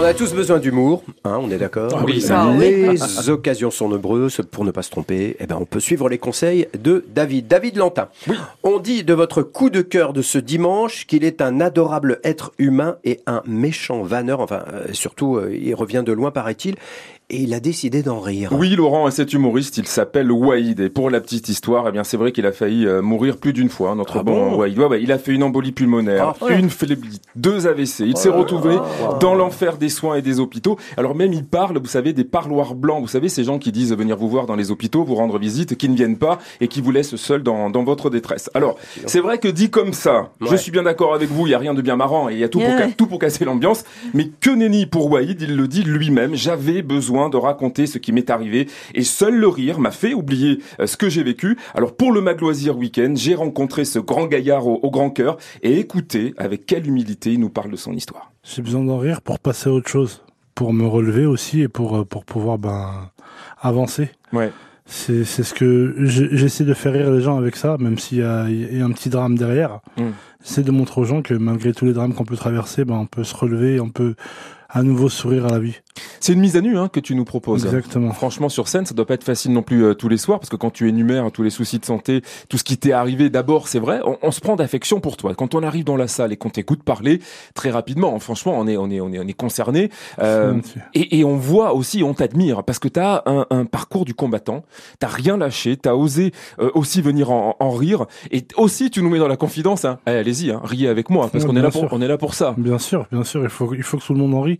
On a tous besoin d'humour, hein, on est d'accord Ah oui, ça. Les occasions sont nombreuses pour ne pas se tromper. Eh ben, on peut suivre les conseils de David. David Lantin. On dit de votre coup de cœur de ce dimanche qu'il est un adorable être humain et un méchant vanneur. Enfin, euh, surtout, euh, il revient de loin, paraît-il. Et il a décidé d'en rire. Oui, Laurent, et cet humoriste, il s'appelle Waïd. Et pour la petite histoire, eh bien, c'est vrai qu'il a failli euh, mourir plus d'une fois, hein, notre Ah bon, bon? Waïd. Ouais, ouais, il a fait une embolie pulmonaire, Ah, une phlébite, deux AVC. Il s'est retrouvé dans l'enfer des soins et des hôpitaux. Alors même, il parle, vous savez, des parloirs blancs. Vous savez, ces gens qui disent venir vous voir dans les hôpitaux, vous rendre visite, qui ne viennent pas et qui vous laissent seul dans, dans votre détresse. Alors, c'est vrai que dit comme ça, je suis bien d'accord avec vous, il y a rien de bien marrant et il y a tout, pour, tout pour casser l'ambiance. Mais que nenni pour Waïd, il le dit lui-même, j'avais besoin de raconter ce qui m'est arrivé et seul le rire m'a fait oublier euh, ce que j'ai vécu. Alors pour le Magloisir Week-end, j'ai rencontré ce grand gaillard au, au grand cœur et écoutez avec quelle humilité il nous parle de son histoire. J'ai besoin d'en rire pour passer à autre chose, pour me relever aussi et pour, euh, pour pouvoir ben, avancer. Ouais. C'est c'est ce que j'essaie de faire rire les gens avec ça, même s'il y a, il y a un petit drame derrière. Mm. J'essaie de montrer aux gens que malgré tous les drames qu'on peut traverser, ben, on peut se relever, on peut à nouveau sourire à la vie. C'est une mise à nu hein, que tu nous proposes. Exactement. Franchement, sur scène, ça doit pas être facile non plus euh, tous les soirs, parce que quand tu énumères tous les soucis de santé, tout ce qui t'est arrivé, d'abord, c'est vrai, on, on se prend d'affection pour toi. Quand on arrive dans la salle et qu'on t'écoute parler, très rapidement, franchement, on est, on est, on est, on est concerné. Euh, et, et on voit aussi, on t'admire, parce que tu as un, un parcours du combattant, t'as rien lâché, t'as osé euh, aussi venir en, en rire, et aussi tu nous mets dans la confidence, hein. Eh, allez-y, hein, riez avec moi, parce Ouais, qu'on est là pour, sûr. on est là pour ça. Bien sûr, bien sûr, il faut, il faut que tout le monde en rit.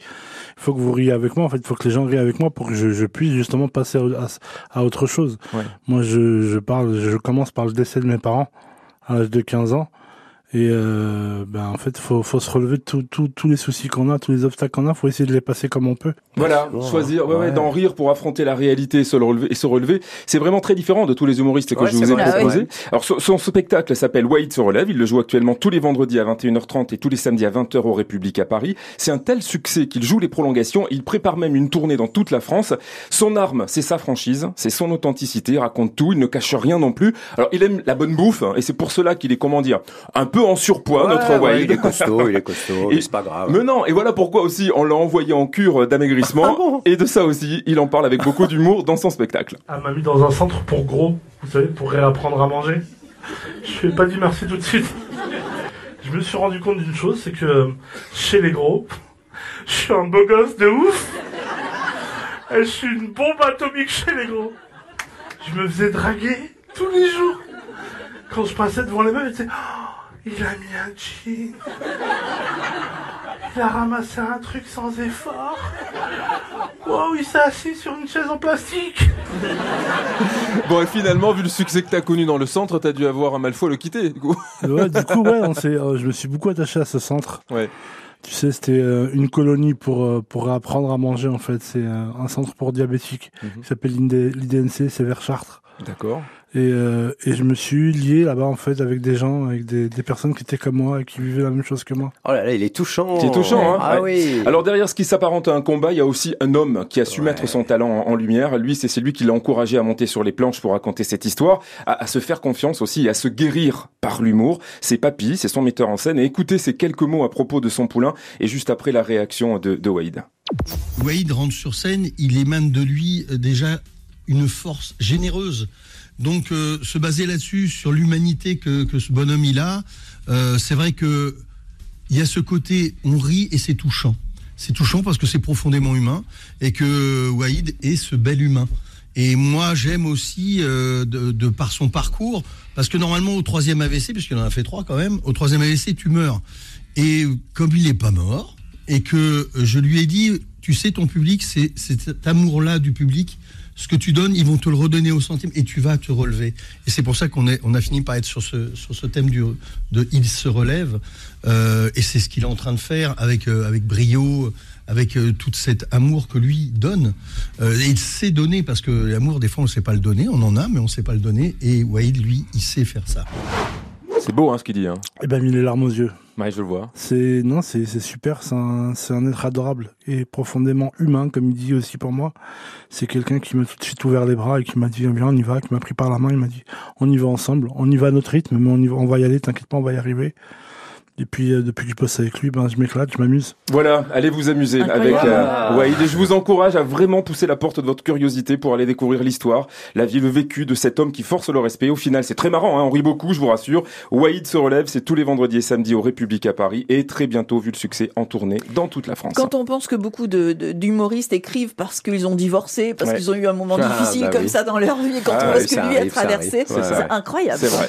Il faut que vous riez avec moi. En fait, il faut que les gens rient avec moi pour que je, je puisse justement passer à, à autre chose. Ouais. Moi, je, je parle, je commence par le décès de mes parents à l'âge de 15 ans. Et euh, ben en fait, faut, faut se relever de tout- tout- tous les soucis qu'on a, tous les obstacles qu'on a. Faut essayer de les passer comme on peut. Voilà, choisir, ouais, ouais, ouais. d'en rire pour affronter la réalité et se le relever. Et se relever. C'est vraiment très différent de tous les humoristes que Ouais, je vous ai vrai, proposés. ouais. Alors, son, son spectacle s'appelle Wade se relève. Il le joue actuellement tous les vendredis à 21h30 et tous les samedis à 20h au République à Paris. C'est un tel succès qu'il joue les prolongations. Il prépare même une tournée dans toute la France. Son arme, c'est sa franchise, c'est son authenticité. Il raconte tout, il ne cache rien non plus. Alors, il aime la bonne bouffe hein, et c'est pour cela qu'il est, comment dire, un peu en surpoids, Ouais, notre ouais, Wade. il est costaud, il est costaud, Et- c'est pas grave. Mais non, et voilà pourquoi aussi on l'a envoyé en cure d'amaigrissement. Ah bon et de ça aussi, il en parle avec beaucoup d'humour dans son spectacle. Elle m'a mis dans un centre pour gros, vous savez, pour réapprendre à manger. Je lui ai pas dit merci tout de suite. Je me suis rendu compte d'une chose, c'est que euh, chez les gros, je suis un beau gosse de ouf. Et je suis une bombe atomique chez les gros. Je me faisais draguer tous les jours. Quand je passais devant les meufs, Oh, il a mis un jean. Il a ramassé un truc sans effort. Wow, il s'est assis sur une chaise en plastique. Bon, et finalement, vu le succès que t'as connu dans le centre, t'as dû avoir un mal fou à le quitter. Du coup. Ouais, du coup, ouais, on s'est, euh, je me suis beaucoup attaché à ce centre. Ouais. Tu sais, c'était euh, une colonie pour, euh, pour apprendre à manger, en fait. C'est un centre pour diabétiques Mhm. qui s'appelle l'ID- l'IDNC, c'est vers Chartres. D'accord. Et, euh, et je me suis lié là-bas, en fait, avec des gens, avec des, des personnes qui étaient comme moi et qui vivaient la même chose que moi. Oh là là, il est touchant. C'est touchant, hein Ah Ouais. oui. Alors derrière ce qui s'apparente à un combat, il y a aussi un homme qui a su Ouais. mettre son talent en, en lumière. Lui, c'est celui qui l'a encouragé à monter sur les planches pour raconter cette histoire, à, à se faire confiance aussi, et à se guérir par l'humour. C'est Papy, c'est son metteur en scène. Et écoutez ces quelques mots à propos de son poulain, et juste après la réaction de, de Wade. Wade rentre sur scène, il émane de lui euh, déjà une force généreuse. Donc euh, se baser là-dessus, sur l'humanité que, ce bonhomme il a, euh, c'est vrai que il y a ce côté, on rit et c'est touchant. C'est touchant parce que c'est profondément humain et que Wade est ce bel humain. Et moi, j'aime aussi, euh, de, par son parcours, parce que normalement, au troisième AVC, puisqu'il en a fait trois quand même, au troisième AVC, tu meurs. Et comme il n'est pas mort, et que je lui ai dit, tu sais, ton public, c'est cet amour-là du public, ce que tu donnes, ils vont te le redonner au centime, et tu vas te relever. Et c'est pour ça qu'on est- on a fini par être sur ce, sur ce thème du, de Il se relève, euh, et c'est ce qu'il est en train de faire avec, euh, avec brio, avec euh, tout cet amour que lui donne. Euh, et il sait donner, parce que l'amour, des fois, on ne sait pas le donner, on en a, mais on ne sait pas le donner, et Wade, lui, il sait faire ça. C'est beau, hein, ce qu'il dit. Hein. Et ben, mis les larmes aux yeux. C'est non, c'est super. C'est un, c'est un être adorable et profondément humain, comme il dit aussi pour moi. C'est quelqu'un qui m'a tout de suite ouvert les bras et qui m'a dit viens, on y va, qui m'a pris par la main. Il m'a dit on y va ensemble, on y va à notre rythme, mais on y va, on va y aller. T'inquiète pas, on va y arriver. Et puis, euh, depuis que je bosse avec lui, ben, je m'éclate, je m'amuse. Voilà, allez vous amuser avec euh, Waïd. Et je vous encourage à vraiment pousser la porte de votre curiosité pour aller découvrir l'histoire, la vie, le vécu de cet homme qui force le respect. Au final, c'est très marrant, hein, on rit beaucoup, je vous rassure. Waïd se relève, c'est tous les vendredis et samedis au République à Paris et très bientôt, vu le succès, en tournée dans toute la France. Quand on pense que beaucoup de- de- d'humoristes écrivent parce qu'ils ont divorcé, parce Ouais. qu'ils ont eu un moment Ah, difficile bah comme oui. ça dans leur vie, quand Ah on voit ce que lui a traversé, c'est incroyable. C'est vrai.